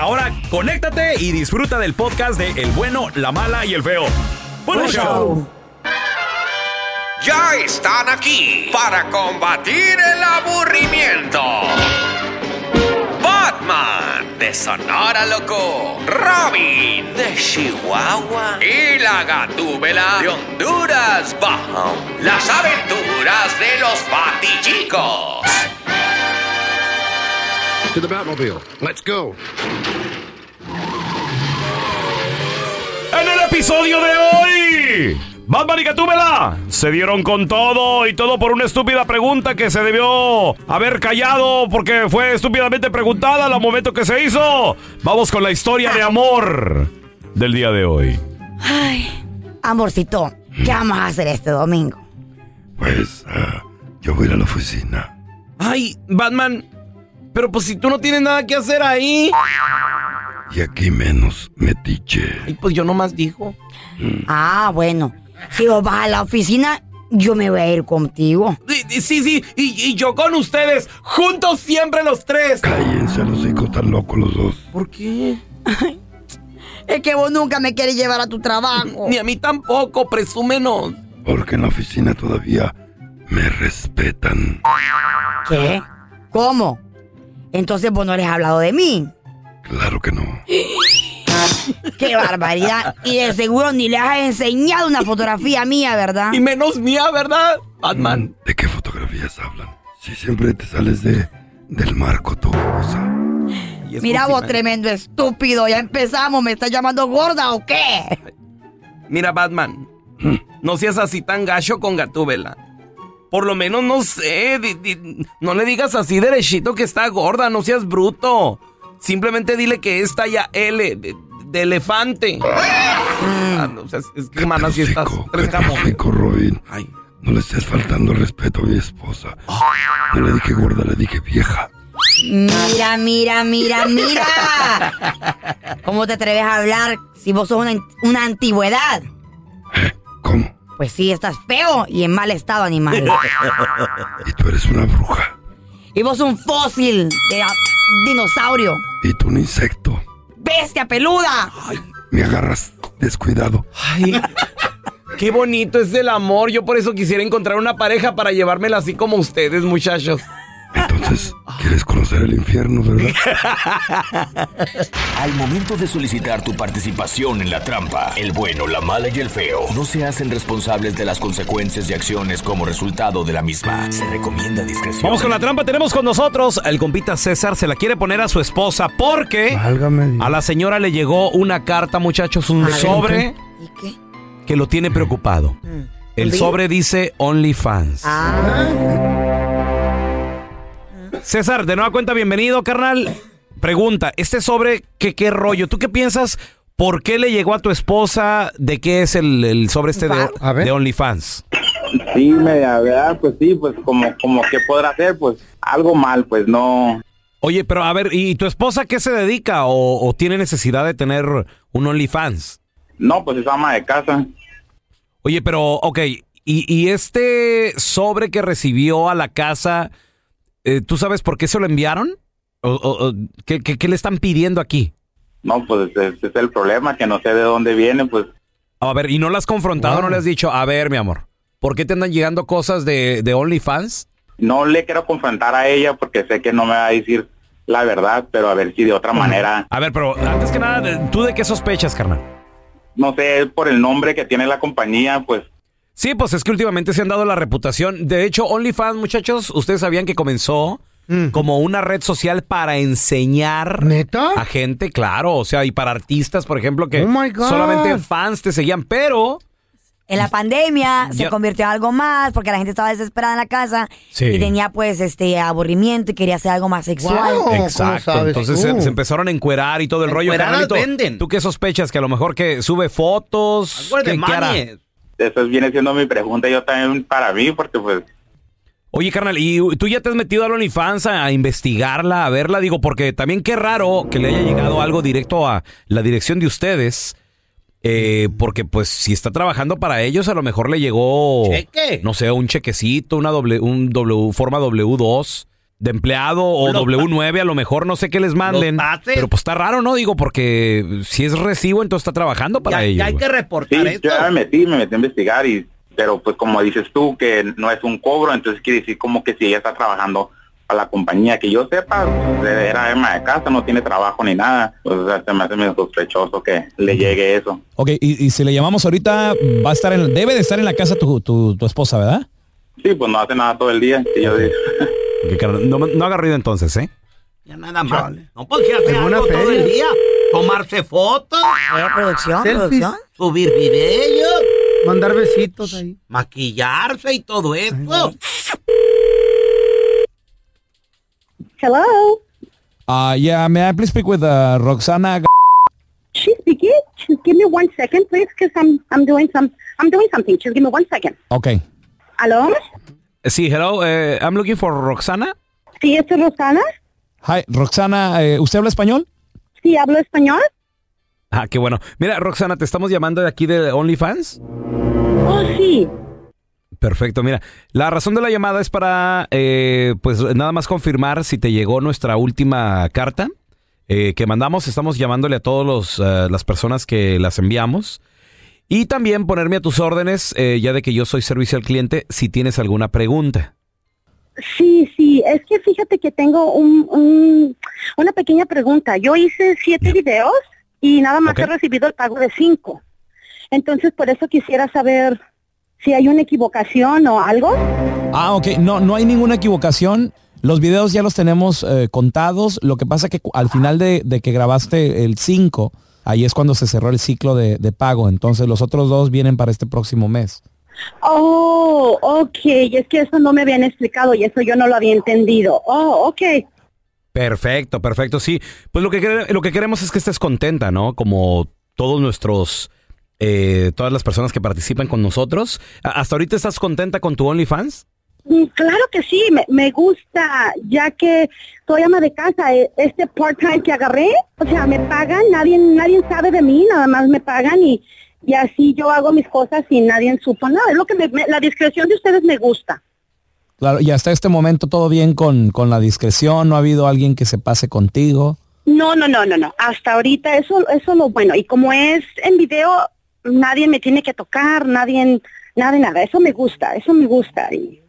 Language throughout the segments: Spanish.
ahora conéctate y disfruta del podcast de El bueno, la mala y el feo. ¡Buen show! Ya están aquí para combatir el aburrimiento. Batman de Sonora Loco, Robin de Chihuahua y la Gatúbela de Honduras Bajo. Las aventuras de los Batichicos. To the Batmobile. Let's go. En el episodio de hoy, Batman y Gatúbela se dieron con todo y todo por una estúpida pregunta que se debió haber callado porque fue estúpidamente preguntada al momento que se hizo. Vamos con la historia de amor del día de hoy. Ay, amorcito, ¿qué vamos a hacer este domingo? Pues ah, yo voy a ir a la oficina. Ay, Batman, pero pues si tú no tienes nada que hacer ahí. Y aquí menos metiche. Ay, pues yo nomás dijo. Ah, bueno. Si vos vas a la oficina, yo me voy a ir contigo. Sí, sí, sí, y, y yo con ustedes, juntos siempre los tres. Cállense los hijos tan locos los dos. ¿Por qué? Es que vos nunca me quieres llevar a tu trabajo. Ni a mí tampoco, presúmenos. Porque en la oficina todavía me respetan. ¿Qué? ¿Cómo? Entonces vos no les has hablado de mí. Claro que no. ¡Qué barbaridad! Y de seguro ni le has enseñado una fotografía mía, ¿verdad? Y menos mía, ¿verdad, Batman? ¿De qué fotografías hablan? Si siempre te sales de del marco tu cosa. Mira vos, tremendo estúpido. Ya empezamos. ¿Me estás llamando gorda o qué? Mira, Batman, no seas así tan gacho con Gatúbela. Por lo menos, no sé, di- di- no le digas así derechito que está gorda, no seas bruto. Simplemente dile que es talla L, de, de elefante. Ah, no, o sea, es- que, hermana, si estás tres jamones. Robin. No le estés faltando el respeto a mi esposa. No le dije gorda, le dije vieja. Mira, mira, mira, mira. ¿Cómo te atreves a hablar si vos sos una, una antigüedad? ¿Cómo? Pues sí, estás feo y en mal estado animal. Y tú eres una bruja. Y vos un fósil de ah, dinosaurio. Y tú un insecto. ¡Bestia peluda! Me agarras descuidado. Ay, qué bonito es el amor. Yo por eso quisiera encontrar una pareja para llevármela así como ustedes, muchachos. Entonces, ¿quieres conocer el infierno, verdad? Al momento de solicitar tu participación en la trampa, el bueno, la mala y el feo no se hacen responsables de las consecuencias y acciones como resultado de la misma. Se recomienda discreción. Vamos con la trampa. Tenemos con nosotros el compita César. Se la quiere poner a su esposa porque a la señora le llegó una carta, muchachos, un sobre ¿Y qué? que lo tiene preocupado. El ¿Sí? sobre dice OnlyFans. Ah. César, de nueva cuenta, bienvenido, carnal. Pregunta, este sobre, ¿qué, qué rollo? ¿Tú qué piensas? ¿Por qué le llegó a tu esposa? ¿De qué es el, el sobre este de, de OnlyFans? Sí, media verdad, pues sí, pues como, como que podrá hacer, pues algo mal, pues no. Oye, pero a ver, ¿y tu esposa qué se dedica o, o tiene necesidad de tener un OnlyFans? No, pues es ama de casa. Oye, pero, ok, ¿y, y este sobre que recibió a la casa, eh, ¿tú sabes por qué se lo enviaron? ¿O, o- o ¿qué, qué- qué le están pidiendo aquí? No, pues ese ese es el problema, que no sé de dónde viene, pues A ver, ¿y no la has confrontado? ¿No le has dicho, a ver, mi amor, ¿por qué te andan llegando cosas de, de OnlyFans? no le quiero confrontar a ella porque sé que no me va a decir la verdad, pero a ver si de otra manera, A ver, pero antes que nada, ¿tú de qué sospechas, carnal? no sé, por el nombre que tiene la compañía, pues Sí, pues es que últimamente se han dado la reputación. De hecho, OnlyFans, muchachos, ustedes sabían que comenzó como una red social para enseñar a gente, claro, o sea, y para artistas, por ejemplo, que Oh solamente fans te seguían, pero En la pandemia se Ya. convirtió en algo más porque la gente estaba desesperada en la casa Sí. y tenía pues este aburrimiento y quería hacer algo más sexual. Exacto. Entonces se, se empezaron a encuerar y todo el rollo. Carnalito, venden. ¿Tú qué sospechas? Que a lo mejor que sube fotos. ¿Qué, qué hará? Eso viene siendo mi pregunta yo también para mí, porque pues Oye, carnal, ¿y tú ya te has metido al OnlyFans a, a investigarla, a verla? Digo, porque también qué raro que le haya llegado algo directo a la dirección de ustedes. eh, porque pues si está trabajando para ellos, a lo mejor le llegó, ¿Cheque? no sé, un chequecito, una doble, un W, forma W2 de empleado o Los W9, a lo mejor no sé qué les manden. taxes. Pero pues está raro, ¿no? Digo, porque si es recibo, entonces está trabajando para ellos. güey. sí, yo ya me metí, me metí a investigar y pero pues como dices tú que no es un cobro, entonces quiere decir como que si ella está trabajando para la compañía, que yo sepa, pues, era ama de casa, no tiene trabajo ni nada, pues o sea, se me hace medio sospechoso que le llegue eso. Ok, y, y si le llamamos ahorita, va a estar en, debe de estar en la casa tu, tu, tu esposa, ¿verdad? Sí, pues no hace nada todo el día, que yo digo. No, no haga ruido entonces, ¿eh? Ya nada más. No podía hacer En una algo todo feria. el día. Tomarse fotos. producción, producción. Subir videos. Mandar besitos ahí. Maquillarse y todo eso. Hello. Uh, yeah, may I please speak with uh, Roxana? She's speaking. Just give me one second, please, because I'm I'm doing some I'm doing something. Just give me one second. Ok. ¿Aló? Sí, hello, eh, I'm looking for Roxana. Sí, ¿esto es Rosana? Hi, Roxana, eh, ¿usted habla español? Sí, hablo español. Ah, qué bueno. Mira, Roxana, te estamos llamando de aquí de OnlyFans. Oh, sí. Perfecto, mira, la razón de la llamada es para, eh, pues nada más confirmar si te llegó nuestra última carta eh, que mandamos. Estamos llamándole a todas las personas que las enviamos. Y también ponerme a tus órdenes, eh, ya de que yo soy servicio al cliente, si tienes alguna pregunta. Sí, sí. Es que fíjate que tengo un, un- una pequeña pregunta. Yo hice siete videos y nada más he recibido el pago de cinco. Entonces, por eso quisiera saber si hay una equivocación o algo. Ah, ok, no, no hay ninguna equivocación. Los videos ya los tenemos eh, contados. Lo que pasa que cu- al final de, de que grabaste el 5, ahí es cuando se cerró el ciclo de, de pago. Entonces los otros dos vienen para este próximo mes. Oh, ok. Y es que eso no me habían explicado y eso yo no lo había entendido. Oh, ok. Perfecto, perfecto, sí. Pues lo que, lo que queremos es que estés contenta, ¿no? Como todos nuestros, eh, todas las personas que participan con nosotros. ¿A- ¿Hasta ahorita estás contenta con tu OnlyFans? Mm, Claro que sí, me, me gusta, ya que soy ama de casa, e- este part-time que agarré, o sea, me pagan, nadie nadie sabe de mí, nada más me pagan y, y así yo hago mis cosas y nadie supo nada. Es lo que me- me- la discreción de ustedes me gusta. Claro, y hasta este momento todo bien con, con la discreción, no ha habido alguien que se pase contigo. No, no, no, no, no. Hasta ahorita eso eso es lo bueno. Y como es en video, nadie me tiene que tocar, nadie, nada, nada. Eso me gusta, eso me gusta. Y,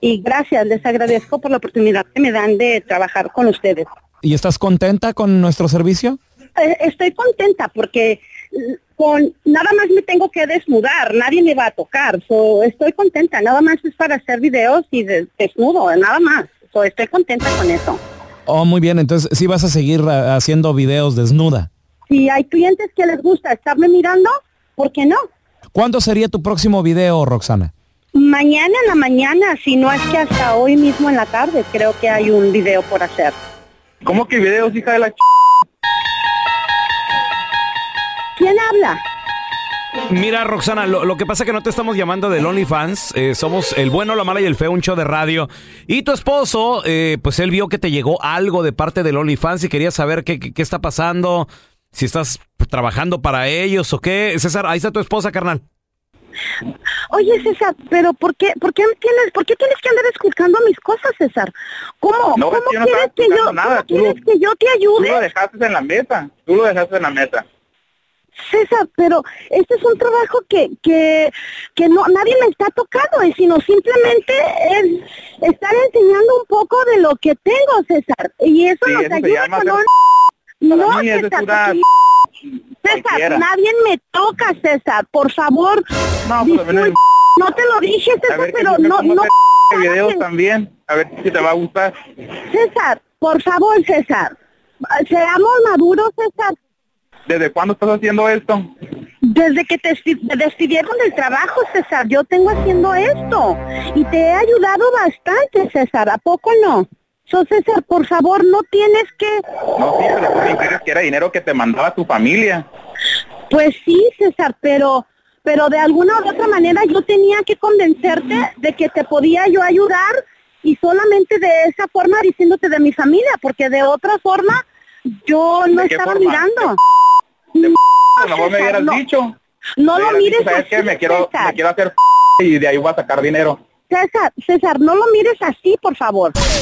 y gracias, les agradezco por la oportunidad que me dan de trabajar con ustedes. ¿Y estás contenta con nuestro servicio? Eh, Estoy contenta porque mm, con nada más me tengo que desnudar, nadie me va a tocar. So, estoy contenta, nada más es para hacer videos y de- desnudo, nada más. So, estoy contenta con eso. Oh, muy bien, entonces sí vas a seguir ah, haciendo videos desnuda. Si hay clientes que les gusta estarme mirando, ¿por qué no? ¿Cuándo sería tu próximo video, Roxana? Mañana en la mañana, si no es que hasta hoy mismo en la tarde, creo que hay un video por hacer. ¿Cómo que videos, hija de la ch... ¿Quién habla? Mira, Roxana, lo, lo que pasa es que no te estamos llamando del OnlyFans. eh, somos el bueno, la mala y el feo, un show de radio. Y tu esposo, eh, pues él vio que te llegó algo de parte del OnlyFans y quería saber qué, qué- qué está pasando. si estás trabajando para ellos o qué. César, ahí está tu esposa, carnal. Oye, César, pero ¿por qué, por qué tienes, por qué tienes que andar escuchando mis cosas, César? ¿Cómo, No, cómo yo no quieres que yo, nada, cómo quieres lo- que yo te Tú lo ayude? dejaste en la mesa. Tú lo dejaste en la mesa. César, pero este es un trabajo que, que, que no nadie me está tocando, y sino simplemente es estar enseñando un poco de lo que tengo, César. Y eso Sí, nos eso ayuda con. Para No, César, César, cualquiera. nadie me toca, César, por favor. No, pues, no te lo dije, César, ver, pero no, no. también. A ver si te va a gustar. César, por favor, César. Seamos maduros, César. ¿Desde cuándo estás haciendo esto? Desde que te despidieron del trabajo, César, yo tengo haciendo esto. Y te he ayudado bastante, César. ¿A poco no? So, César, por favor, no tienes que... No, sí, pero tú dijiste que era dinero que te mandaba tu familia. Pues sí, César, pero... Pero de alguna u otra manera yo tenía que convencerte de que te podía yo ayudar y solamente de esa forma diciéndote de mi familia, porque de otra forma yo no ¿De estaba forma? mirando. A lo mejor me César, hubieras no. dicho. No Me lo mires dicho, ¿sabes así, qué? Me quiero, César. me quiero hacer y de ahí voy a sacar dinero. César, César, no lo mires así, por favor.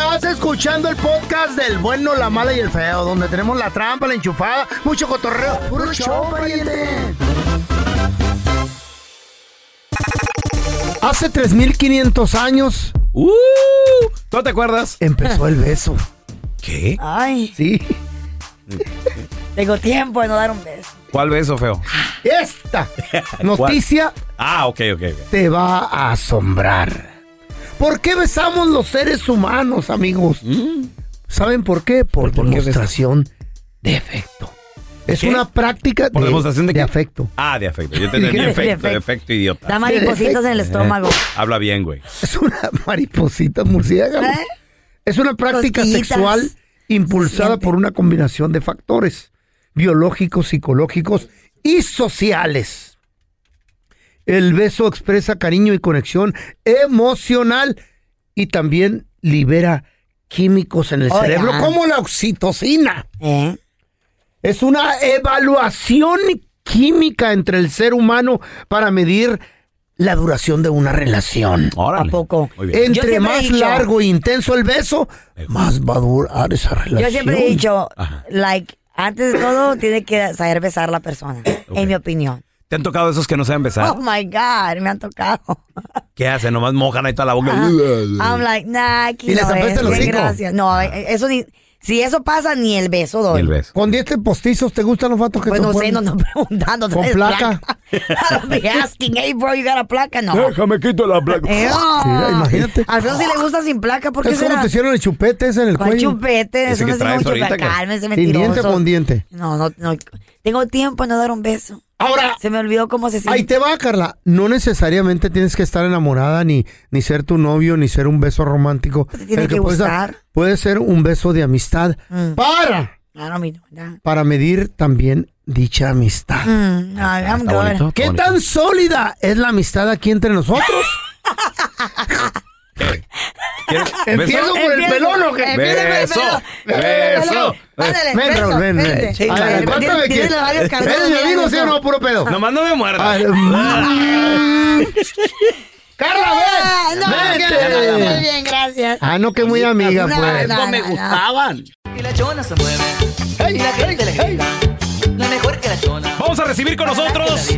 Estás escuchando el podcast del bueno, la mala y el feo, donde tenemos la trampa, la enchufada, mucho cotorreo. ¡Puro show, pariente! Hace 3500 años. ¡Uh! ¿No te acuerdas? Empezó el beso. ¿Qué? Ay, Sí. tengo tiempo de no dar un beso. ¿Cuál beso, feo? Esta noticia Ah, ok, ok. ok. te va a asombrar. ¿Por qué besamos los seres humanos, amigos? ¿Saben por qué? Por, ¿Por qué demostración de afecto. Es ¿Qué? una práctica ¿Por de, demostración de de qué? afecto. Ah, de afecto. Yo entendí De efecto, afecto. efecto idiota. Da maripositas en el estómago. Habla bien, güey. Es una mariposita murciélago. ¿Eh? Es una práctica Cosquillitas. sexual impulsada siente. por una combinación de factores biológicos, psicológicos y sociales. El beso expresa cariño y conexión emocional y también libera químicos en el Oh, cerebro, como la oxitocina. ¿Eh? Es una evaluación química entre el ser humano para medir la duración de una relación. Órale. ¿A poco? Entre más dicho- largo e intenso el beso, más va a durar esa relación. Yo siempre he dicho, Ajá. like, antes de todo, tiene que saber besar a la persona, en mi opinión. ¿Te han tocado esos que no saben besar? Oh my God, me han tocado. ¿Qué hacen? Nomás mojan ahí toda la boca. I'm like, nah, aquí ¿Y les no apesta es. el Bien, hocico? gracias. No, eh, eso ni. Si eso pasa, ni el beso doy. Y el beso. Con dientes postizos, ¿te gustan los vatos que Pues te no sé, no ando preguntando. ¿Con ¿traes placa? I don't be asking, hey bro, you got a placa? No. Déjame quito la placa. Eh, Mira, imagínate. Al Alfredo sí le gusta sin placa, ¿por qué Es como te hicieron el chupete ese en el ¿Cuál cuello. chupete? Eso no es un chupete. Cálmese, ¿Sin diente o mentiroso. con diente? No, no, no. Tengo tiempo de no dar un beso. Ahora, Se me olvidó cómo se ahí siente. te va, Carla. No necesariamente tienes que estar enamorada, ni, ni ser tu novio, ni ser un beso romántico. Te tiene El que puedes dar- gustar. puede ser un beso de amistad Mm. para, para medir también dicha amistad. Mm, no, I'm Está good. bonito. ¿Qué bonito. tan sólida es la amistad aquí entre nosotros? ¿Quieres ¿Empiezo por el pelón o qué? Beso. Beso. Ándale, Ven, Raúl, ven, ven. vente. A ver, A ver, ¿cuánto tiene- me tiene quieres? los labios cargados ¿Eres mi amigo, sí o no? Puro pedo. Nomás no me A muerdas. mm. Carla, Ah, ven. No, Vente. que- muy bien, gracias. Ah, no, que muy amiga, pues. no, me gustaban. Y la chona se mueve. y la gente le grita. La mejor que la chona. Vamos a recibir con nosotros.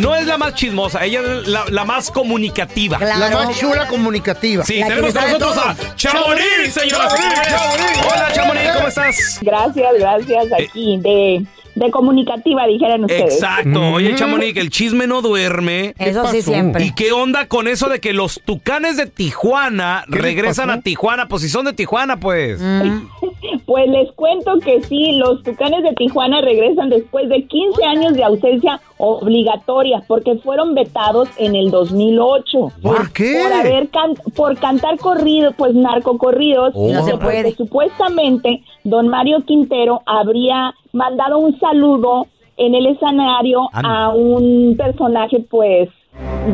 No es la más chismosa, ella es la, la más comunicativa. La más chula comunicativa. Sí, tenemos con nosotros a Chamonix, señoras y señores. Hola, Chamonix, ¿cómo estás? Gracias, gracias. Aquí de, de comunicativa, dijeran ustedes. Exacto. Oye, Chamonix, el chisme no duerme. Eso sí, siempre. ¿Y qué onda con eso de que los tucanes de Tijuana ¿Qué les regresan a Tijuana? Pues si son de Tijuana, pues. Pues les cuento que sí, los Tucanes de Tijuana regresan después de 15 años de ausencia obligatoria porque fueron vetados en el 2008. ¿Por qué? Por haber can- por cantar corrido, pues narcocorridos. Oh. No se porque puede. Supuestamente, don Mario Quintero habría mandado un saludo en el escenario Anda. a un personaje, pues,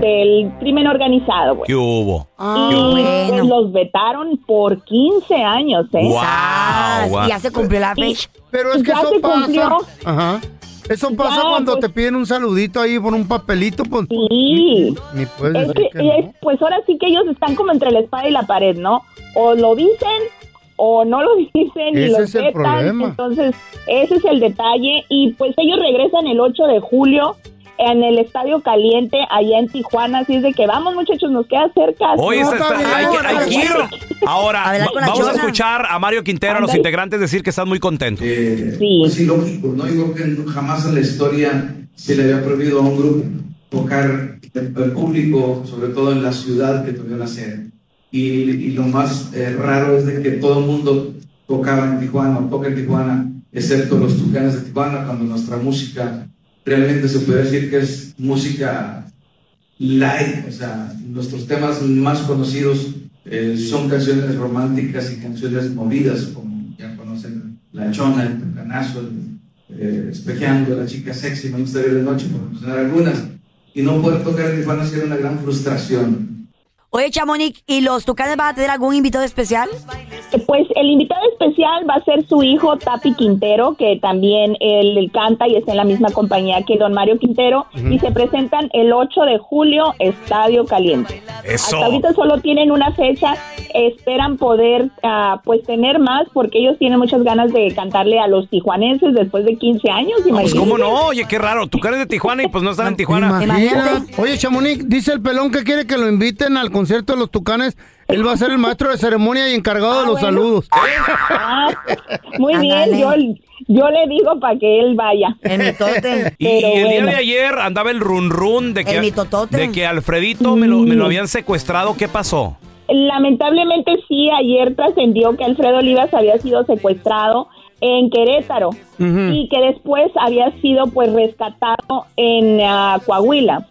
del crimen organizado. güey. ¿Qué hubo? Ah, y bueno. pues, los vetaron por 15 años, ¿eh? Guau. Ya se cumplió la fecha. Pero es que Ya eso se pasa. cumplió. Ajá. Eso pasa Ya, cuando pues- te piden un saludito ahí por un papelito, pues. Sí. Ni puedes Es decir que, es- pues ahora sí que ellos están como entre la espada y la pared, ¿no? O lo dicen o no lo dicen y Ese es el vetan. problema. Entonces, ese es el detalle. Y pues ellos regresan el 8 de julio en el Estadio Caliente allá en Tijuana. Así es de que vamos, muchachos, nos queda cerca. No, está- hay, que- hay que ir. Ahora, A vamos a chona. escuchar a Mario Quintero, a los integrantes, decir que están muy contentos. Sí. Pues ilógico, ¿no? Yo creo que jamás en la historia se le había prohibido a un grupo tocar el público, sobre todo en la ciudad que tuvieron la sede. Y, y lo más eh, raro es de que todo el mundo tocaba en Tijuana o toca en Tijuana, excepto los tucanes de Tijuana, cuando nuestra música realmente se puede decir que es música light, o sea, nuestros temas más conocidos eh, son canciones románticas y canciones movidas, como ya conocen La Chona, El Tucanazo, el, eh, Espejeando, La Chica Sexy, Me gusta ver de noche, por mencionar algunas. Y no poder tocar en Tijuana sido una gran frustración. Oye, Chamonix, ¿y los tucanes van a tener algún invitado especial? Pues el invitado especial va a ser su hijo Tapi Quintero, que también él, él canta y está en la misma compañía que don Mario Quintero, y se presentan el 8 de julio, Estadio Caliente. Eso. Hasta ahorita solo tienen una fecha, esperan poder ah, pues tener más porque ellos tienen muchas ganas de cantarle a los tijuanenses después de 15 años. Pues, imagínate. ¿cómo no? Oye, qué raro. Tú eres de Tijuana y pues no están en Tijuana. Imagina. Oye, Chamonix, dice el pelón que quiere que lo inviten al concierto de los Tucanes. Él va a ser el maestro de ceremonia y encargado de los saludos. Ah, muy bien, yo, yo le digo para que él vaya. El mitote. Y, y el día de ayer andaba el run run de que, de que Alfredito me lo, me lo habían secuestrado. ¿Qué pasó? Lamentablemente sí, ayer trascendió que Alfredo Olivas había sido secuestrado en Querétaro y que después había sido pues rescatado en ah, Coahuila.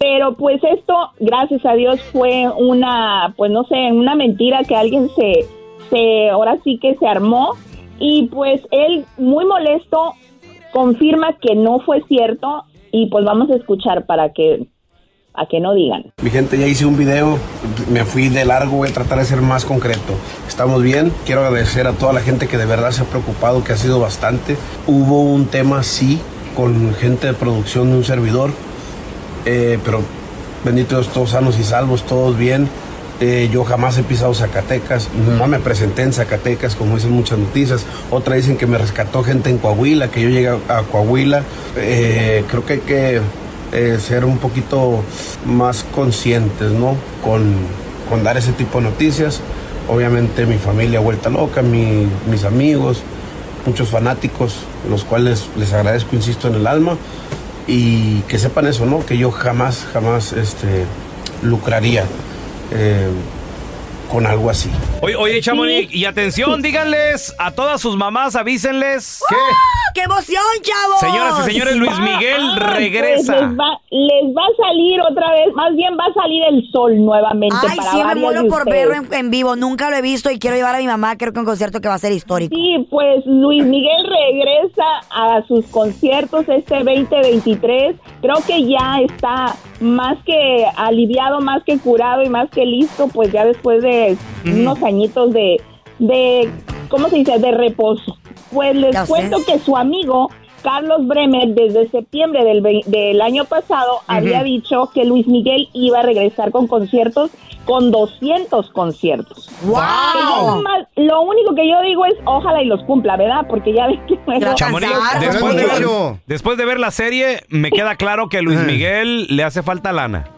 Pero pues esto, gracias a Dios, fue una, pues no sé, una mentira que alguien se, se, ahora sí que se armó y pues él muy molesto confirma que no fue cierto y pues vamos a escuchar para que, a que no digan. Mi gente, ya hice un video, me fui de largo, voy a tratar de ser más concreto. Estamos bien, quiero agradecer a toda la gente que de verdad se ha preocupado, que ha sido bastante. Hubo un tema, sí, con gente de producción de un servidor, eh, pero bendito Dios, todos sanos y salvos, todos bien. Eh, yo jamás he pisado Zacatecas, no me presenté en Zacatecas, como dicen muchas noticias. Otra dicen que me rescató gente en Coahuila, que yo llegué a Coahuila. Eh, creo que hay que ser un poquito más conscientes, ¿no? Con, con dar ese tipo de noticias. Obviamente mi familia vuelta loca, mi- mis amigos, muchos fanáticos, los cuales les agradezco, insisto, en el alma. Y que sepan eso, ¿no? Que yo jamás, jamás este, lucraría eh, con algo así. Oye, oye Chamonix, y atención, díganles a todas sus mamás, avísenles. ¡Ah, ¡Qué emoción, chavos! Señoras y señores, Luis Miguel Ah, pues regresa. les, va, les va a salir otra vez, más bien va a salir el sol nuevamente. Ay, para sí, me muero por verlo en, en vivo. Nunca lo he visto y quiero llevar a mi mamá. Creo que un concierto que va a ser histórico. Sí, pues Luis Miguel regresa a sus conciertos este 2023. Creo que ya está más que aliviado, más que curado y más que listo, pues ya después de unos añitos de, de, ¿cómo se dice?, de reposo. Pues les cuento que su amigo Carlos Bremer desde septiembre del, del año pasado había dicho que Luis Miguel iba a regresar con conciertos con 200 conciertos. ¡Wow! Nomás- lo único que yo digo es ojalá y los cumpla, ¿verdad? Porque ya ves que Chamonix, después de, ver, después de ver la serie, me queda claro que a Luis Miguel le hace falta lana.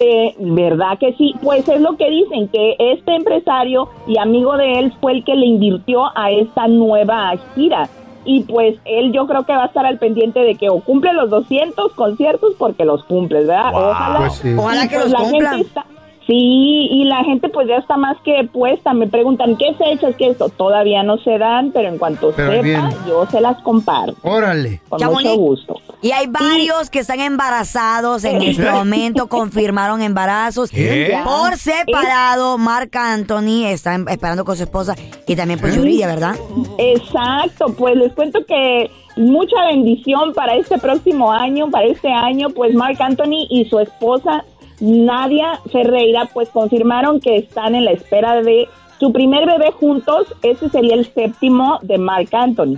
Eh, ¿Verdad que sí? Pues es lo que dicen, que este empresario y amigo de él fue el que le invirtió a esta nueva gira. Y pues él yo creo que va a estar al pendiente de que o cumple los 200 conciertos porque los cumple, ¿verdad? Wow. Ojalá. Pues sí. Ojalá que pues, los la cumplan. gente está- Sí, y la gente pues ya está más que puesta. Me preguntan, ¿qué fechas? ¿Qué esto? Todavía no se dan, pero en cuanto Pero sepa, yo se las comparto. Órale. Con mucho gusto. Y hay varios que están embarazados en este momento, confirmaron embarazos. ¿Qué? Por separado, Marc Anthony está em- esperando con su esposa y también pues Yuridia, ¿verdad? Exacto, pues les cuento que mucha bendición para este próximo año, para este año, pues Mark Anthony y su esposa Nadia Ferreira pues confirmaron que están en la espera de su primer bebé juntos, ese sería el séptimo de Mark Anthony.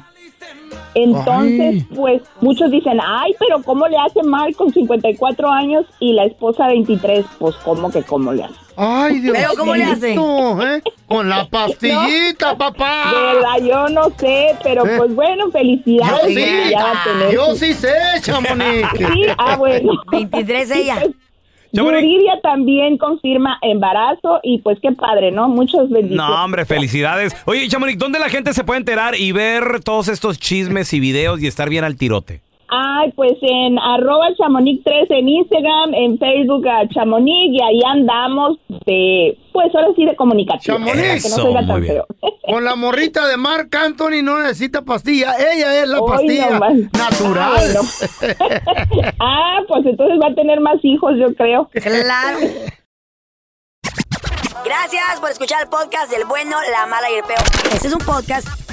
Entonces, Ay. pues muchos dicen, ay, pero ¿cómo le hace Mark con 54 años y la esposa 23? Pues ¿cómo que cómo le hace? Ay, Dios Pero, ¿cómo le hace? ¿eh? Con la pastillita, papá. De verdad, yo no sé, pero ¿Eh? pues bueno, felicidades. Yo sí, que ya va a tener yo su- sí sé, Chamonix. Sí, ah, bueno. 23 ella. Yuridia también confirma embarazo y pues qué padre, ¿no? Muchas bendiciones. No, hombre, felicidades. Oye, Chamonix, ¿dónde la gente se puede enterar y ver todos estos chismes y videos y estar bien al tirote? Ay, pues en arroba chamonix 3 en Instagram, en Facebook a chamonix y ahí andamos de, pues ahora sí de comunicación. Chamonix. no muy bien. Con la morrita de Marc Anthony no necesita pastilla. Ella es la Hoy pastilla nomás. natural. Ah, ah, pues entonces va a tener más hijos, yo creo. Claro. Gracias por escuchar el podcast del bueno, la mala y el peor. Este es un podcast